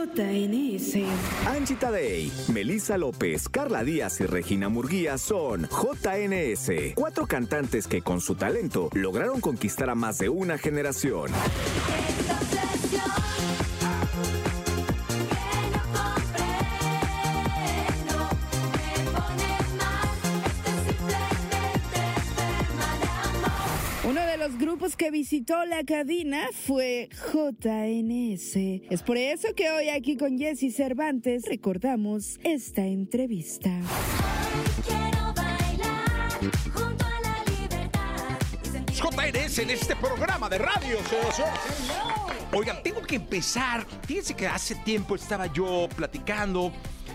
JNS. Angie Tadei, Melissa López, Carla Díaz y Regina Murguía son JNS, cuatro cantantes que con su talento lograron conquistar a más de una generación. Que visitó la cabina fue JNS. Es por eso que hoy aquí con Jesse Cervantes recordamos esta entrevista. Quiero bailar junto a la libertad. JNS en este programa de radio. Oigan, tengo que empezar. Fíjense que hace tiempo estaba yo platicando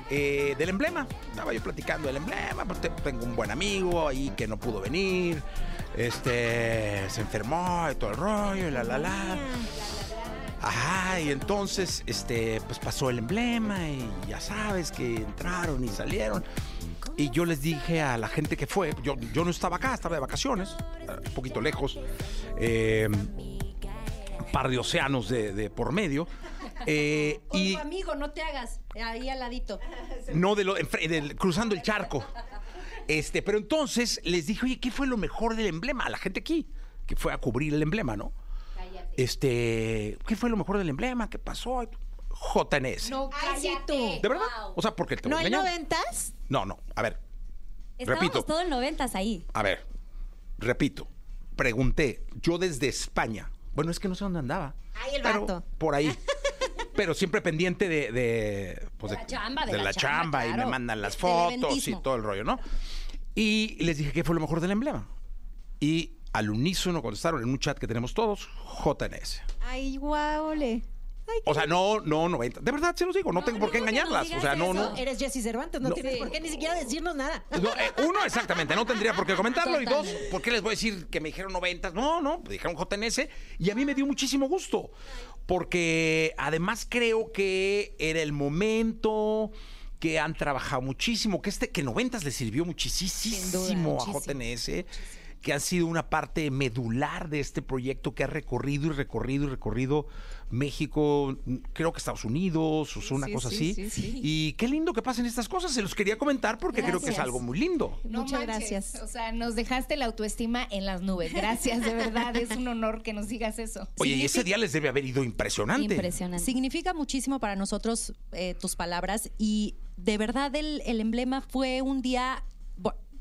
eh, del emblema. Estaba yo platicando del emblema. te- Tengo un buen amigo ahí que no pudo venir. Este se enfermó y todo el rollo, y la la la. Ajá, y entonces, este, pues pasó el emblema y ya sabes que entraron y salieron. Y yo les dije a la gente que fue, yo, yo no estaba acá, estaba de vacaciones, eh, un poquito lejos, eh, un par de océanos de, de por medio. eh, y amigo, no te hagas. Ahí al ladito. no de lo, cruzando el charco. Este, pero entonces les dije, oye, ¿qué fue lo mejor del emblema? A la gente aquí, que fue a cubrir el emblema, ¿no? Este, ¿qué fue lo mejor del emblema? ¿Qué pasó? JNS. No, cállate. tú. ¿De verdad? O sea, porque te ¿No voy a el engañar. noventas? No, no. A ver, Estábamos Repito. todo el noventas ahí. a ver. Repito. Pregunté, yo desde España. Bueno, es que no sé dónde andaba. Ay, el pero vato. Por ahí. pero siempre pendiente de, de, pues, De la chamba, de la la chamba, chamba, y me claro. mandan las fotos y todo el rollo, ¿no? Y les dije qué fue lo mejor del emblema. Y al unísono contestaron en un chat que tenemos todos, JNS. Ay, guau, ole. Ay, O sea, no, no 90. De verdad, se los digo, no, tengo por qué engañarlas. O sea, no, eso. no. Eres Jesse Cervantes, no, No. tienes por qué ni siquiera decirnos nada. No, eh, uno, exactamente, no tendría por qué comentarlo. Y dos. ¿por qué les voy a decir que me dijeron 90? No, no, pues dijeron JNS. Y a mí me dio muchísimo gusto. Porque además creo que era el momento que han trabajado muchísimo, que este que 90 les sirvió muchísimo a JNS, que han sido una parte medular de este proyecto que ha recorrido y recorrido y recorrido México, creo que Estados Unidos, o sea, una Sí, cosa sí, así. sí, sí. Y qué lindo que pasen estas cosas, se los quería comentar porque creo que es algo muy lindo. No Muchas manches, gracias. O sea, nos dejaste la autoestima en las nubes. Gracias, de verdad. Es un honor que nos digas eso. Oye, y ese día les debe haber ido impresionante. Impresionante. Significa muchísimo para nosotros eh, tus palabras y de verdad el, el emblema fue un día,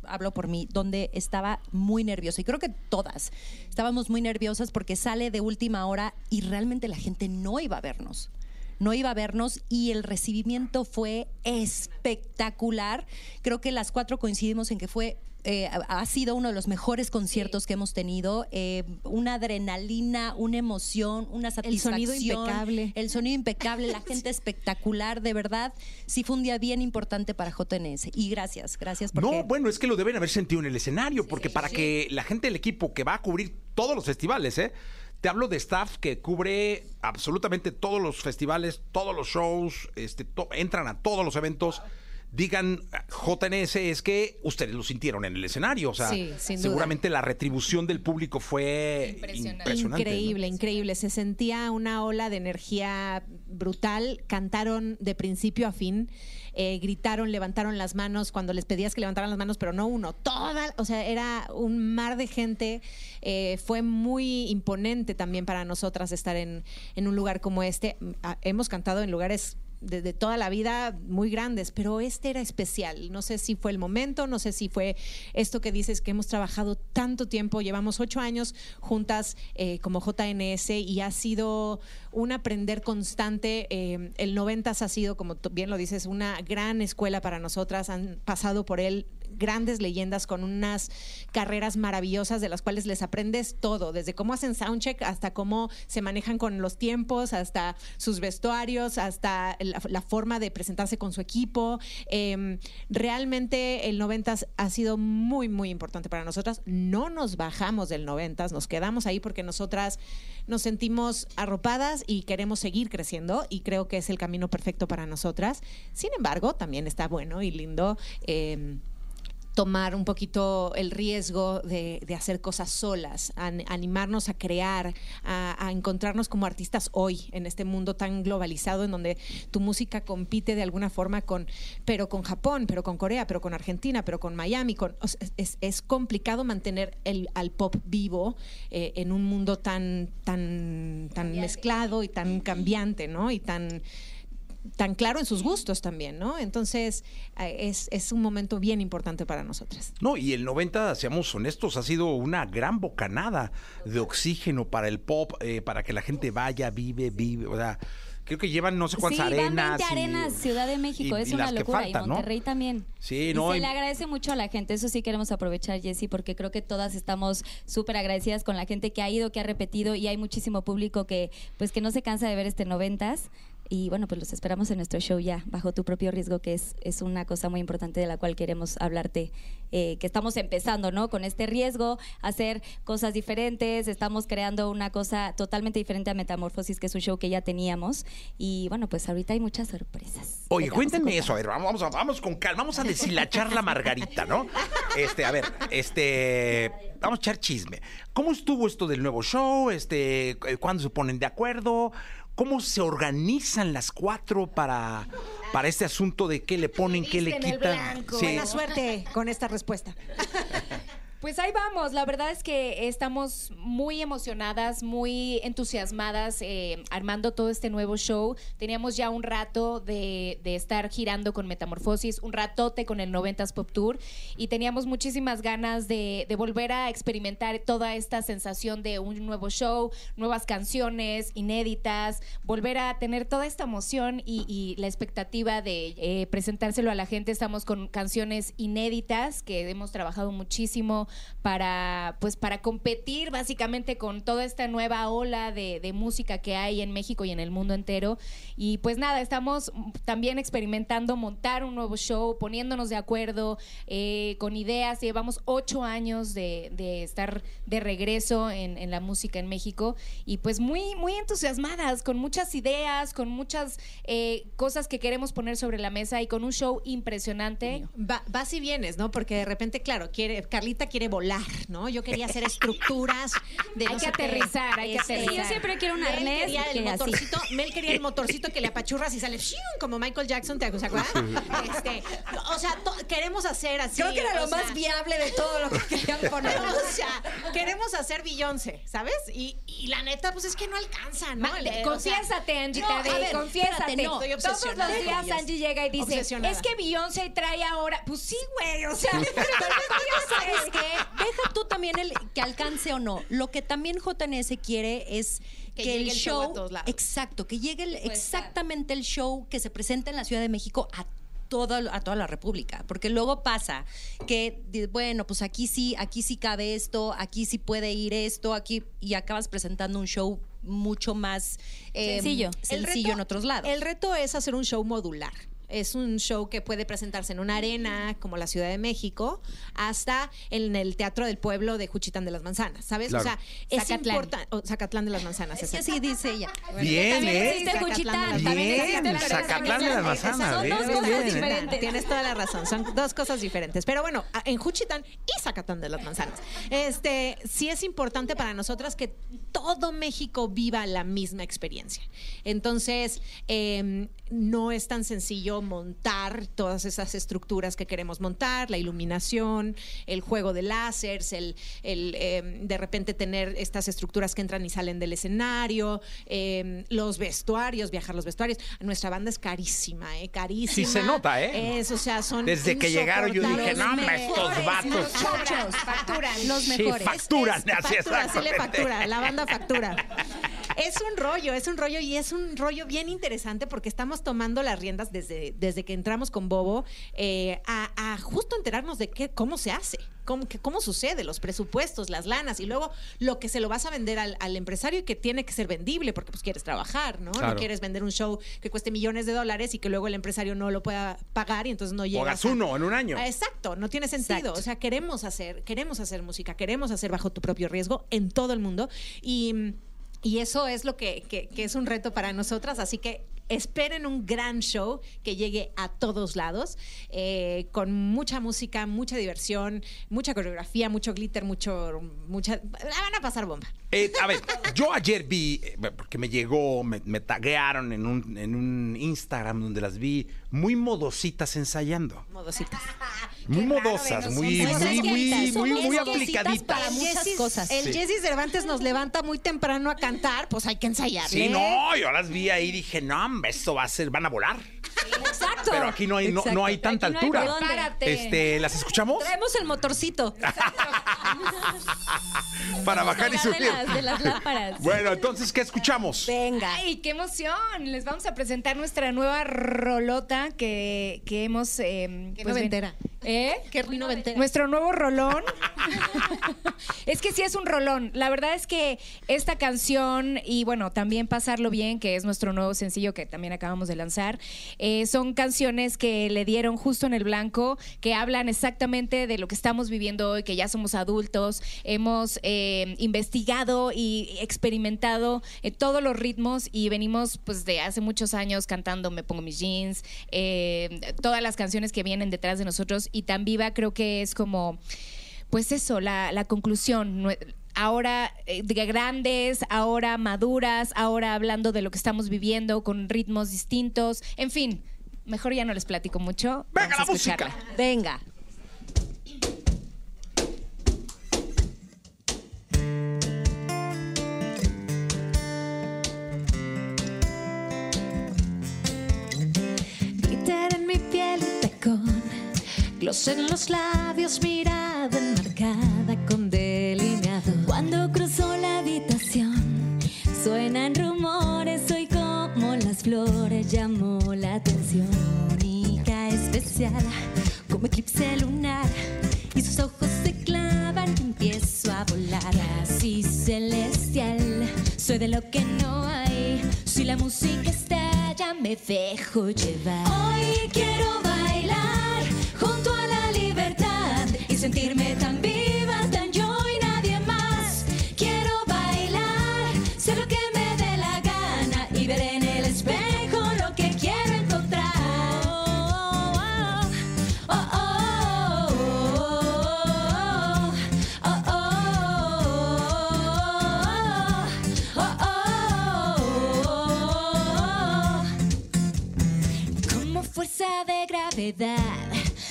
hablo por mí, donde estaba muy nerviosa y creo que todas estábamos muy nerviosas porque sale de última hora y realmente la gente no iba a vernos. No iba a vernos y el recibimiento fue espectacular. Creo que las cuatro coincidimos en que fue eh, ha sido uno de los mejores conciertos que hemos tenido. eh, una adrenalina, una emoción, una El satisfacción. sonido impecable. El sonido impecable, la gente espectacular, de verdad. Sí fue un día bien importante para JNS. Y gracias, gracias porque... No, bueno, es que lo deben haber sentido en el escenario, porque para que la gente del equipo que va a cubrir todos los festivales, ¿eh? Te hablo de staff que cubre absolutamente todos los festivales, todos los shows, este, to- entran a todos los eventos. Digan JNS es que ustedes lo sintieron en el escenario, o sea, Sí, sin duda. seguramente la retribución del público fue Impresionante. impresionante. ¿no? Increíble, increíble. Se sentía una ola de energía brutal. Cantaron de principio a fin. eh, gritaron, levantaron las manos cuando les pedías que levantaran las manos, pero no uno, toda, o sea, era un mar de gente. Eh, fue muy imponente también para nosotras estar en, en un lugar como este. Ah, Hemos cantado en lugares de, toda la vida muy grandes, pero este era especial. No sé si fue el momento, no sé si fue esto que dices que hemos trabajado tanto tiempo, llevamos ocho años juntas eh, como JNS y ha sido un aprender constante. Eh, el 90 ha sido, como bien lo dices, una gran escuela para nosotras. Han pasado por él grandes leyendas con unas carreras maravillosas de las cuales les aprendes todo, desde cómo hacen soundcheck hasta cómo se manejan con los tiempos, hasta sus vestuarios, hasta la, forma de presentarse con su equipo. Eh, realmente el 90 ha sido muy, muy importante para nosotras. No nos bajamos del 90, nos quedamos ahí porque nosotras nos sentimos arropadas y queremos seguir creciendo y creo que es el camino perfecto para nosotras. Sin embargo, también está bueno y lindo. eh, tomar un poquito el riesgo de, de hacer cosas solas, an- animarnos a crear, a, a encontrarnos como artistas hoy en este mundo tan globalizado en donde tu música compite de alguna forma con, pero con Japón, pero con Corea, pero con Argentina, pero con Miami. Con, o sea, es, es complicado mantener el, al pop vivo eh, en un mundo tan, tan, tan mezclado y tan cambiante, ¿no? Y tan tan claro en sus gustos también, ¿no? Entonces, eh, es, es un momento bien importante para nosotras. No, y el 90, seamos honestos, ha sido una gran bocanada de oxígeno para el pop, eh, para que la gente vaya, vive, vive. O sea, creo que llevan no sé cuántas sí, van arenas. 20 y- arenas, Ciudad de México, y- es y una locura. faltan, y ¿no? Monterrey también. Sí, y no, se y- le agradece mucho a la gente, eso sí queremos aprovechar, Jessy, porque creo que todas estamos súper agradecidas con la gente que ha ido, que ha repetido, y hay muchísimo público que, pues, que no se cansa de ver este noventas. Y bueno, pues los esperamos en nuestro show ya, bajo tu propio riesgo, que es, es una cosa muy importante de la cual queremos hablarte, eh, que estamos empezando, ¿no? Con este riesgo, hacer cosas diferentes, estamos creando una cosa totalmente diferente a Metamorfosis, que es un show que ya teníamos. Y bueno, pues ahorita hay muchas sorpresas. Oye, cuéntenme eso, a ver, vamos, vamos, con calma, vamos a deshilachar la margarita, ¿no? Este, a ver, este, vamos a echar chisme. ¿Cómo estuvo esto del nuevo show? Este, ¿cuándo se ponen de acuerdo? ¿Cómo se organizan las cuatro para, para este asunto de qué le ponen, qué le quitan? Sí. Buena suerte con esta respuesta. Pues ahí vamos, la verdad es que estamos muy emocionadas, muy entusiasmadas eh, armando todo este nuevo show. Teníamos ya un rato de, de estar girando con Metamorfosis, un ratote con el 90s Pop Tour y teníamos muchísimas ganas de, de volver a experimentar toda esta sensación de un nuevo show, nuevas canciones inéditas, volver a tener toda esta emoción y, y la expectativa de eh, presentárselo a la gente. Estamos con canciones inéditas que hemos trabajado muchísimo para pues para competir básicamente con toda esta nueva ola de, música que hay en México y en el mundo entero. Y pues nada, estamos también experimentando montar un nuevo show, poniéndonos de acuerdo eh, con ideas. Llevamos ocho años de, de estar de regreso en, en la música en México y pues muy, muy entusiasmadas, con muchas ideas, con muchas eh, cosas que queremos poner sobre la mesa y con un show impresionante. Va- vas y vienes, ¿no? Porque de repente, claro, quiere, Carlita quiere volar, ¿no? Yo quería hacer estructuras de Hay no que qué. aterrizar, hay que Este, aterrizar. Yo siempre quiero un Mel arnés quería el motorcito, Mel quería el motorcito que le apachurras y sale ¡shium! como Michael Jackson, ¿te acuerdas? Este, o sea, to- queremos hacer así. Creo que era lo más viable de todo lo que querían poner. o sea, queremos hacer Beyoncé, ¿sabes? Y, y la neta, pues es que no alcanza, ¿no? Sea, confiésate, Angie, no, ver, confiésate. espérate, no, estoy Todos los días. Angie llega y dice, es que Beyoncé trae ahora. Pues sí, güey, o sea, Pero ¿sabes qué? Deja tú también el que alcance o no. Lo que también JNS quiere es Que que, el show a show, todos lados. exacto, que llegue el- exactamente el show que se presenta en la Ciudad de México a a toda la República, porque luego pasa que, bueno, pues aquí sí, aquí sí cabe esto, aquí sí puede ir esto, aquí, y acabas presentando un show mucho más eh, Sencillo. Sencillo reto- en otros lados. El reto es hacer un show modular. Es un show que puede presentarse en una arena como la Ciudad de México, hasta en el Teatro del Pueblo de Juchitán de las Manzanas, ¿sabes? Claro. O sea, es Zacatlán. importante. o Zacatlán de las Manzanas. Es que así dice ella. Bien, También ¿eh? existe Zacatlán Juchitán, Bien, Zacatlán de las Manzanas, Son bien, dos cosas bien. diferentes. Tienes toda la razón, son dos cosas diferentes. Pero bueno, en Juchitán y Zacatán de las Manzanas. Este, sí es importante para nosotras que todo México viva la misma experiencia. Entonces, eh, no es tan sencillo montar todas esas estructuras que queremos montar, la iluminación, el juego de láseres, el, el, eh, de repente tener estas estructuras que entran y salen del escenario, eh, los vestuarios, viajar los vestuarios. Nuestra banda es carísima, ¿eh? Carísima. Sí se nota, ¿eh? Es, o sea, son Desde que llegaron yo dije, no, hombre, estos vatos. facturan. Los Sí, mejores. facturan, Es- así factura, sí le factura, la banda factura. Es un rollo, es un rollo y es un rollo bien interesante porque estamos tomando las riendas desde, desde que entramos con Bobo eh, a, a justo enterarnos de qué, cómo se hace, cómo, que- cómo sucede, los presupuestos, las lanas y luego lo que se lo vas a vender al, al empresario y que tiene que ser vendible porque pues quieres trabajar, ¿no? Claro. No quieres vender un show que cueste millones de dólares y que luego el empresario no lo pueda pagar y entonces no llega. hagas uno en un año. Exacto, no tiene sentido. Exacto. O sea, queremos hacer, queremos hacer música, queremos hacer bajo tu propio riesgo en todo el mundo. Y, y eso es lo que, que- que es un reto para nosotras. Así que esperen un gran show que llegue a todos lados, eh, con mucha música, mucha diversión, mucha coreografía, mucho glitter, mucho, mucha... La van a pasar bomba. Eh, a ver, yo ayer vi, eh, porque me llegó, me, me taguearon en un, en un Instagram donde las vi muy modositas ensayando. Modositas. Muy modosas, muy, muy, muy, muy, muy aplicaditas. para muchas Jessis- cosas. El Sí. Jesse Cervantes nos levanta muy temprano a cantar, pues hay que ensayar. Sí, no, yo las vi ahí y dije, no, hombre, esto va a ser, van a volar. Exacto. Pero aquí no hay, no, no hay tanta Aquí no hay altura. dónde. Este, ¿las escuchamos? Traemos el motorcito. Para bajar y De subir. las, de las lámparas. Bueno, entonces, ¿qué escuchamos? Venga. ¡Ay, qué emoción! Les vamos a presentar nuestra nueva rolota que, que hemos... eh, Qué pues, ven- noventera. ¿Eh? Qué noventera. Nuestro nuevo rolón. es que sí es un rolón. La verdad es que esta canción y bueno, también Pasarlo Bien, que es nuestro nuevo sencillo que también acabamos de lanzar, eh, son canciones que le dieron justo en el blanco, que hablan exactamente de lo que estamos viviendo hoy, que ya somos adultos, hemos eh, investigado y experimentado eh, todos los ritmos y venimos pues de hace muchos años cantando Me Pongo Mis Jeans, eh, todas las canciones que vienen detrás de nosotros y Tan Viva creo que es como, pues eso, la, conclusión. Ahora eh, de grandes, ahora maduras, ahora hablando de lo que estamos viviendo con ritmos distintos, en fin, mejor ya no les platico mucho. ¡Venga, Vamos a la música! escucharla. Venga. Glitter en mi piel y tacón, gloss en los labios, mirada enmarcada con delineado. Cuando cruzó la habitación, suenan flores, llamó la atención. Única, especial, como eclipse lunar, y sus ojos se clavan empiezo a volar. Casi celestial, soy de lo que no hay. Si la música estalla, me dejo llevar. Hoy quiero bailar junto a la libertad y sentirme tan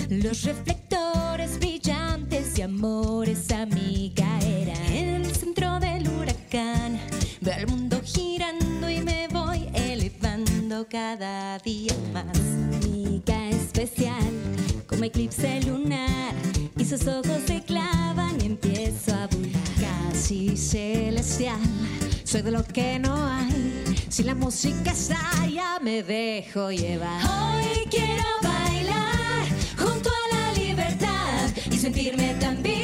los reflectores brillantes y amores a mí caerán. En el centro del huracán, veo el mundo girando y me voy elevando cada día más. Única, especial, como eclipse lunar, y sus ojos se clavan y empiezo a volar. Casi celestial, soy de lo que no hay. Si la música estalla, me dejo llevar. Hoy quiero bailar junto a la libertad y sentirme tan viva,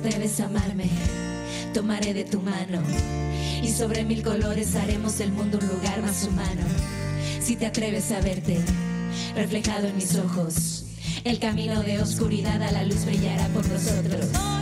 atreves a amarme, tomaré de tu mano y sobre mil colores haremos el mundo un lugar más humano. Si te atreves a verte reflejado en mis ojos, el camino de oscuridad a la luz brillará por nosotros.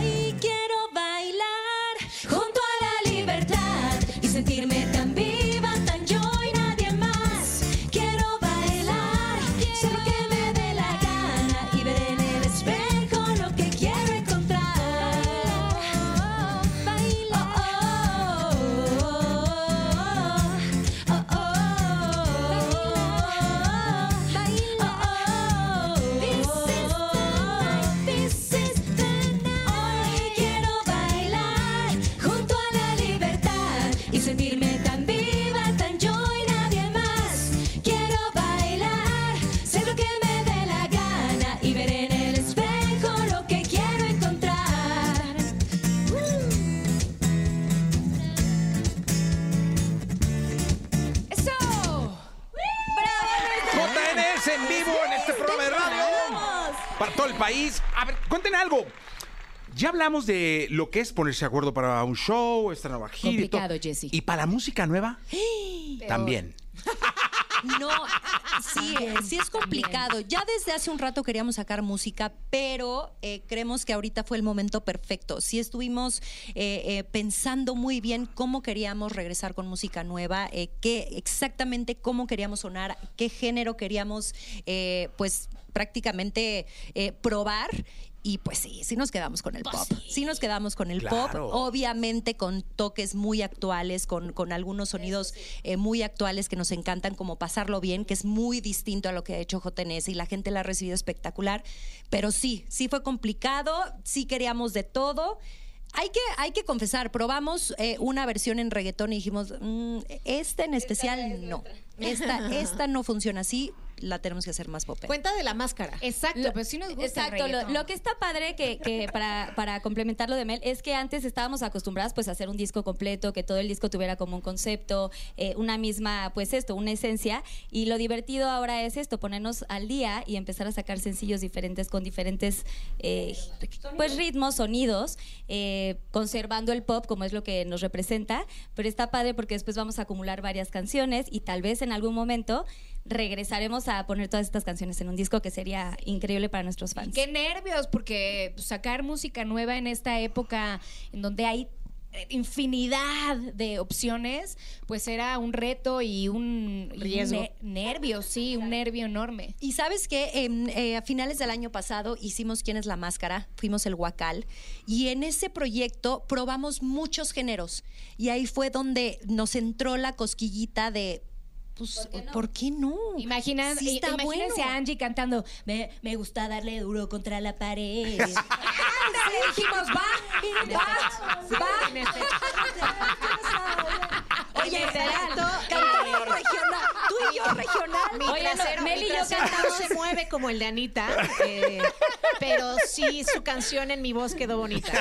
Ya hablamos de lo que es ponerse de acuerdo para un show, esta nueva gira. y todo. Complicado, Jessy. ¿Y para la música nueva? También. No, sí, sí es complicado. Ya desde hace un rato queríamos sacar música, pero eh, creemos que ahorita fue el momento perfecto. Sí estuvimos eh, eh, pensando muy bien cómo queríamos regresar con música nueva, eh, qué exactamente cómo queríamos sonar, qué género queríamos, eh, pues prácticamente eh, probar. Y pues sí, sí nos quedamos con el pop. Sí nos quedamos con el Claro. pop. Obviamente con toques muy actuales, con, con algunos sonidos eh, muy actuales que nos encantan, como Pasarlo Bien, que es muy distinto a lo que ha hecho JNS y la gente la ha recibido espectacular. Pero sí, sí fue complicado, sí queríamos de todo. Hay que, hay que confesar, probamos eh, una versión en reggaetón y dijimos, "Mm, esta en especial no. Esta, esta no funciona así, la tenemos que hacer más pop. Cuenta de la máscara. Exacto, Lo- pues sí nos gusta el Exacto, lo, que está padre que, que para, para complementar lo de Mel es que antes estábamos acostumbradas pues a hacer un disco completo, que todo el disco tuviera como un concepto, eh, una misma, pues esto, una esencia. Y lo divertido ahora es esto, ponernos al día y empezar a sacar sencillos diferentes con diferentes eh, pues ritmos, sonidos, eh, conservando el pop como es lo que nos representa. Pero está padre porque después vamos a acumular varias canciones y tal vez en algún momento regresaremos a poner todas estas canciones en un disco que sería increíble para nuestros fans. Qué nervios, porque pues, sacar música nueva en esta época en donde hay eh, infinidad de opciones, pues era un reto y un, Riesgo. ne- nervio, sí, un nervio enorme. Y sabes que a finales del año pasado hicimos ¿Quién es la máscara? Fuimos el Huacal. Y en ese proyecto probamos muchos géneros. Y ahí fue donde nos entró la cosquillita de. Pues, ¿por qué no? Imagina, Sí está imagínense bueno. a Angie cantando, me, me gusta darle duro contra la pared. Le dijimos, va, va, va. Oye, exacto. Cantamos regional. Tú y yo regional. Mi Oye, no, trasero, Mel y mi yo trasero no cantamos- se mueve como el de Anita, eh, pero sí su canción en mi voz quedó bonita.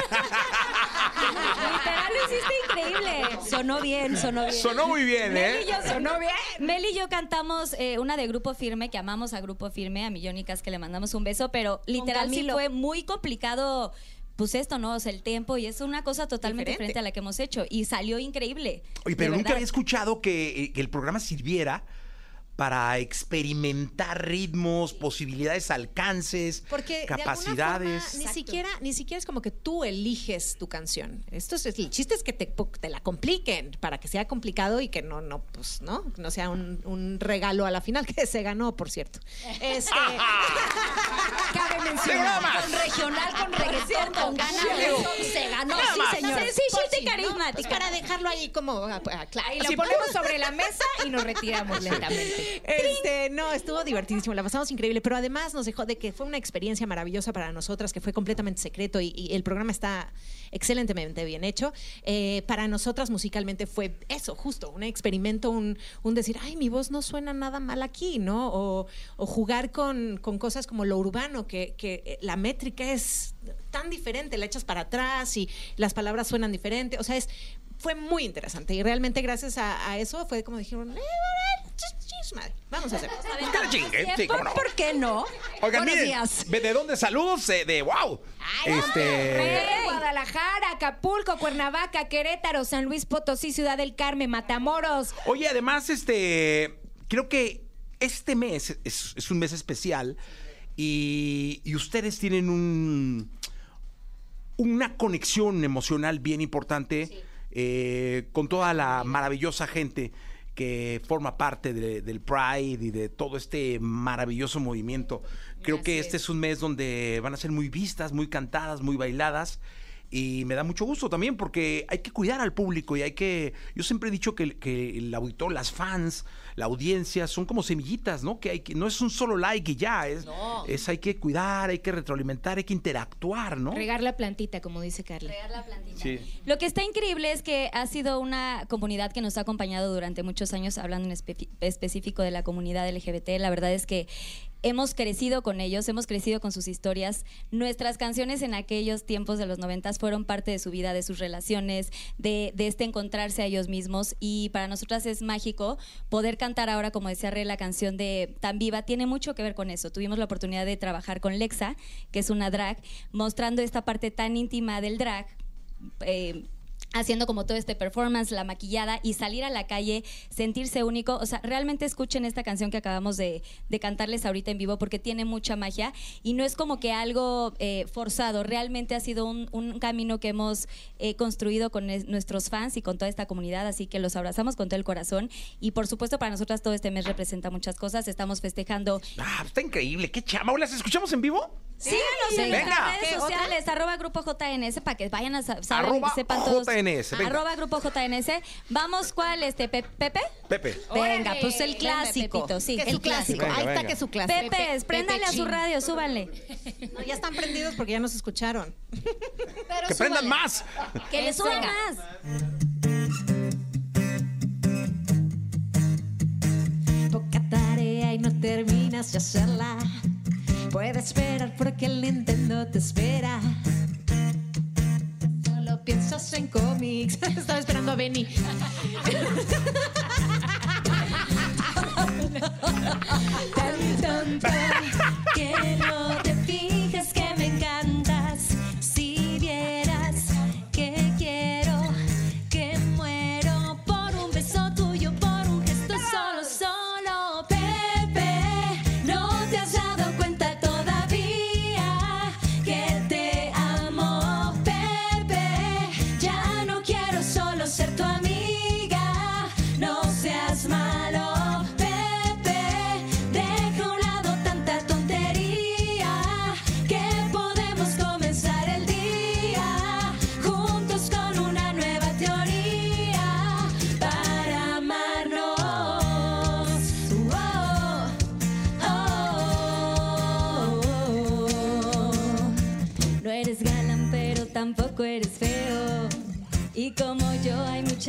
Hiciste increíble. Sonó bien, sonó bien. Sonó muy bien, Mel y ¿eh? yo sonó bien. Mel y yo cantamos eh, una de Grupo Firme, que amamos a Grupo Firme, a Millónicas que le mandamos un beso, pero literal sí fue muy complicado. Pues esto, ¿no? O sea, el tiempo y es una cosa totalmente Diferente. diferente a la que hemos hecho y salió increíble. Oye, pero nunca había escuchado que, eh, que el programa sirviera para experimentar ritmos, posibilidades, alcances, Porque capacidades. de alguna forma, ni siquiera, ni siquiera es como que tú eliges tu canción. Esto es, el chiste es que te, te la compliquen para que sea complicado y que no, no, pues, no, no sea un, un regalo a la final que se ganó, por cierto. Este, Cabe ¡Llegó mencionar. Con regional, con reggaetón, con ganas. Se ganó, Nada sí, más. señor. Y sí, ¿no? carismática. Pues para dejarlo ahí como claro. Ahí lo ponemos sobre la mesa y nos retiramos lentamente. Este, no, estuvo divertidísimo, la pasamos increíble, pero además nos dejó de que fue una experiencia maravillosa para nosotras, que fue completamente secreto y, el programa está excelentemente bien hecho. Eh, para nosotras musicalmente fue eso, justo, un experimento, un, un decir, ay, mi voz no suena nada mal aquí, ¿no? O, jugar con, con cosas como lo urbano, que, eh, la métrica es tan diferente, la echas para atrás y las palabras suenan diferente, o sea, es... Fue muy interesante y realmente gracias a, eso fue como dijeron, eh, madre, vamos a hacer. Que la chingue, sí, cómo no. ¿Por qué no? Oigan, Buenos miren, días. ¿de dónde saludos? Eh, de wow. Este. Monterrey, Guadalajara, Acapulco, Cuernavaca, Querétaro, San Luis Potosí, Ciudad del Carmen, Matamoros. Oye, además, este. Creo que este mes es, es un mes especial y, y ustedes tienen un. Una conexión emocional bien importante eh, con toda la maravillosa gente que forma parte de- del Pride y de todo este maravilloso movimiento. Creo que este es un mes donde van a ser muy vistas, muy cantadas, muy bailadas. Y me da mucho gusto también porque hay que cuidar al público y hay que... Yo siempre he dicho que, que el auditor, las fans, la audiencia son como semillitas, ¿no? Que hay que no es un solo like y ya, es, es hay que cuidar, hay que retroalimentar, hay que interactuar, ¿no? Regar la plantita, como dice Carla. Sí. Lo que está increíble es que ha sido una comunidad que nos ha acompañado durante muchos años, hablando en espe- específico de la comunidad LGBT. La verdad es que hemos crecido con ellos, hemos crecido con sus historias. Nuestras canciones en aquellos tiempos de los noventas fueron parte de su vida, de sus relaciones, de, este encontrarse a ellos mismos. Y para nosotras es mágico poder cantar ahora, como decía Re, la canción de Tan Viva, tiene mucho que ver con eso. Tuvimos la oportunidad de trabajar con Lexa, que es una drag, mostrando esta parte tan íntima del drag. eh, haciendo como todo este performance, la maquillada y salir a la calle, sentirse único. O sea, realmente escuchen esta canción que acabamos de, cantarles ahorita en vivo porque tiene mucha magia y no es como que algo eh, forzado, realmente ha sido un, un camino que hemos eh, construido con es- nuestros fans y con toda esta comunidad, así que los abrazamos con todo el corazón y por supuesto para nosotras todo este mes representa muchas cosas. Estamos festejando Ah, está increíble. Qué chama. ¿Las escuchamos en vivo? Síganos en Venga. nuestras redes sociales, arroba grupo JNS, para que vayan a sa- saber Arroba sepan todos. JNS, venga. Arroba grupo JNS. Vamos, ¿cuál? Este, Pe- Pepe. Pepe. Venga, pues el clásico. Sí. El clásico. Venga, Ahí está que su clásico. Pepe, préndale a su radio, súbanle. No, ya están prendidos porque ya nos escucharon. Que prendan más. Que le Eso, suban más. Poca tarea y no terminas de hacerla. Puedes esperar porque el Nintendo te espera. Solo piensas en cómics. Estaba esperando a Benny. Tan tonto que no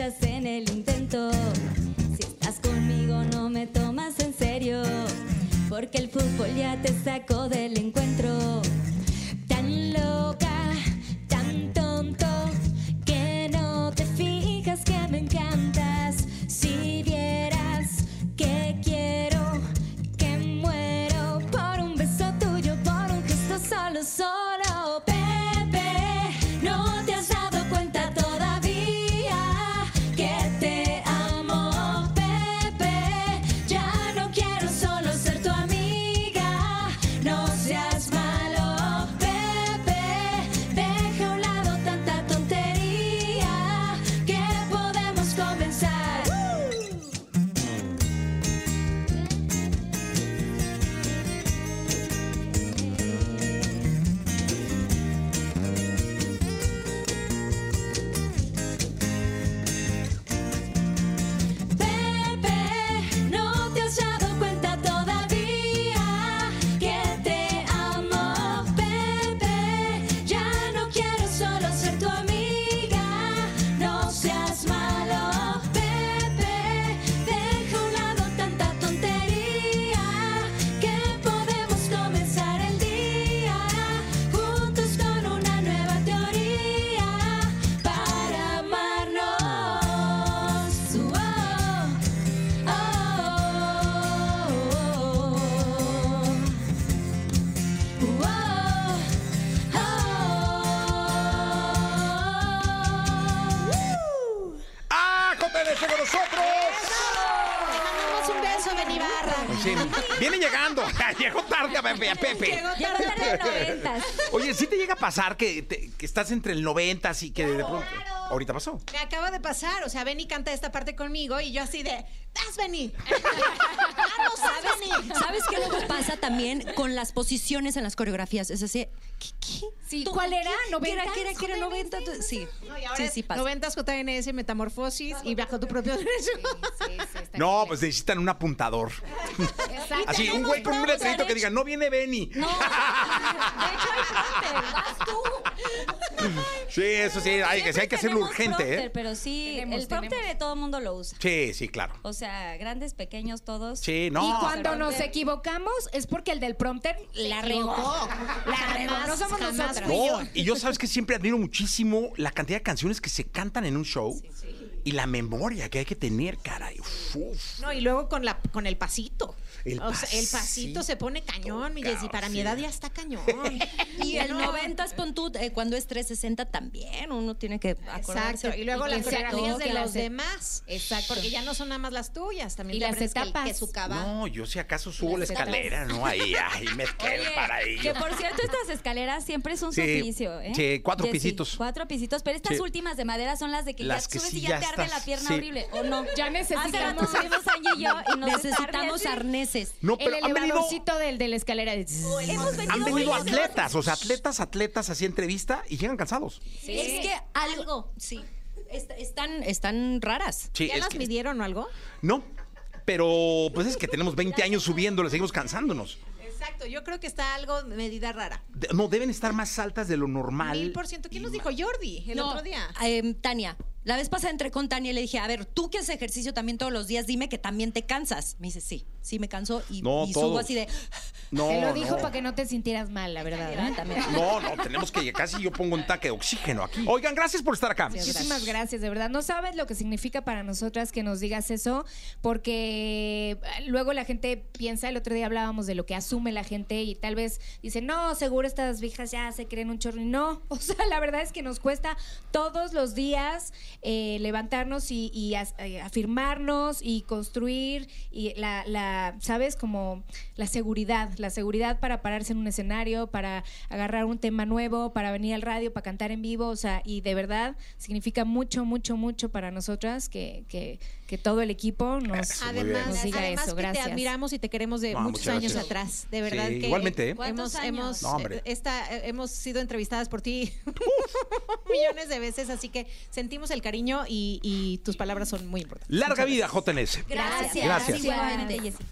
en el intento. Si estás conmigo, no me tomas en serio. Porque el fútbol ya te sacó del encuentro. Tan loca, Sí, viene llegando. Llegó tarde a Pepe. a Pepe. Llegó tarde los noventas. Oye, ¿sí te llega a pasar que, te- que estás entre el 90 y que de pronto... Ahorita pasó. Me acaba de pasar, o sea, Benny canta esta parte conmigo y yo así de, ¡Das, Benny! ¡Vamos, haz, Benny! ¿Sabes qué luego pasa también con las posiciones en las coreografías? Es así, ¿qué? Sí, ¿Tú- ¿cuál era? qué? ¿Qué era? ¿Qué era? ¿Qué era? ¿Noventas? 90? Tú- Sí, No, y ahora sí, sí pasa. 90 JNS, Metamorfosis y bajo tu propio derecho. Sí, sí, está No, pues necesitan un apuntador. Exacto. Así, un güey con un letrerito que diga, no viene Benny. No, de hecho hay vas tú. Sí, eso sí, hay que, sí, hay que hacerlo urgente, prompter, ¿eh? Pero sí, Tenemos, el prompter tenemos. todo el mundo lo usa. Sí, sí, claro. O sea, grandes, pequeños, todos. Sí, no. Y cuando nos equivocamos es porque el del prompter la regó. La regó. No somos nosotras. No, y yo sabes que siempre admiro muchísimo la cantidad de canciones que se cantan en un show y la memoria que hay que tener, caray. Uf, uf. No, y luego con la con el pasito. El o sea, el pasito, se pone cañón, mi Jessy. Para mi edad ya está cañón. Y el no. 90 pon tú, eh, cuando es 360 también, uno tiene que acordarse. Exacto. Y luego Y las coreografías de los demás. Exacto. Porque ya no son nada más las tuyas. También Y te las aprendes que etapas. Que su cava. No, yo si acaso subo la etapas. escalera, ¿no? Ahí, ahí me quedo para ahí. Que por cierto, estas escaleras siempre es un Sí, suplicio, ¿eh? sí, cuatro Jessy, pisitos. Cuatro pisitos, pero estas Sí. últimas de madera son las de que Las ya que subes sí y ya, ya te estás- la pierna sí. horrible, ¿o no? Ya Hace rato necesitamos. Angie y yo y nos Necesitamos arneses. No, El pero han venido, elevadorcito del, de la escalera. de- Hemos venido, han venido atletas, o sea, atletas, atletas así entrevista y llegan cansados. Es que algo, sí. est- están, están raras. Sí, ¿Ya es las que- midieron o algo? No, pero pues es que tenemos 20 años subiendo, le seguimos cansándonos. Exacto. Yo creo que está algo medida rara. De- no, deben estar más altas de lo normal. Mil por ciento. ¿Quién nos dijo? Jordi, el No, otro día. em, Tania, la vez pasada entré con Tania y le dije, a ver, tú que haces ejercicio también todos los días, dime que también te cansas. Me dice, sí, sí me canso y, No, y subo todos. así de... No, Te lo dijo no. para que no te sintieras mal, la verdad. ¿eh? También. No, no, tenemos que casi yo pongo un taque de oxígeno aquí. Oigan, gracias por estar acá. Muchísimas gracias, de verdad. No sabes lo que significa para nosotras que nos digas eso, porque eh, luego la gente piensa, el otro día hablábamos de lo que asume la gente y tal vez dice, no, seguro estas viejas ya se creen un chorro. No, o sea, la verdad es que nos cuesta todos los días eh, levantarnos y, y eh, afirmarnos y construir y la, la, ¿sabes? Como la seguridad, la seguridad para pararse en un escenario, para agarrar un tema nuevo, para venir al radio, para cantar en vivo, o sea, y de verdad significa mucho, mucho, mucho para nosotras que, que, que todo el equipo nos, Eso. Además, nos diga además eso, que gracias. te admiramos y te queremos de No, muchos años gracias. atrás. De verdad Sí, que igualmente, ¿eh? hemos, ¿Cuántos hemos? No, esta- hemos sido entrevistadas por ti millones de veces, así que sentimos el cariño y, y tus palabras son muy importantes. Larga vida, JNS. Gracias. Gracias. Igualmente, Jessy.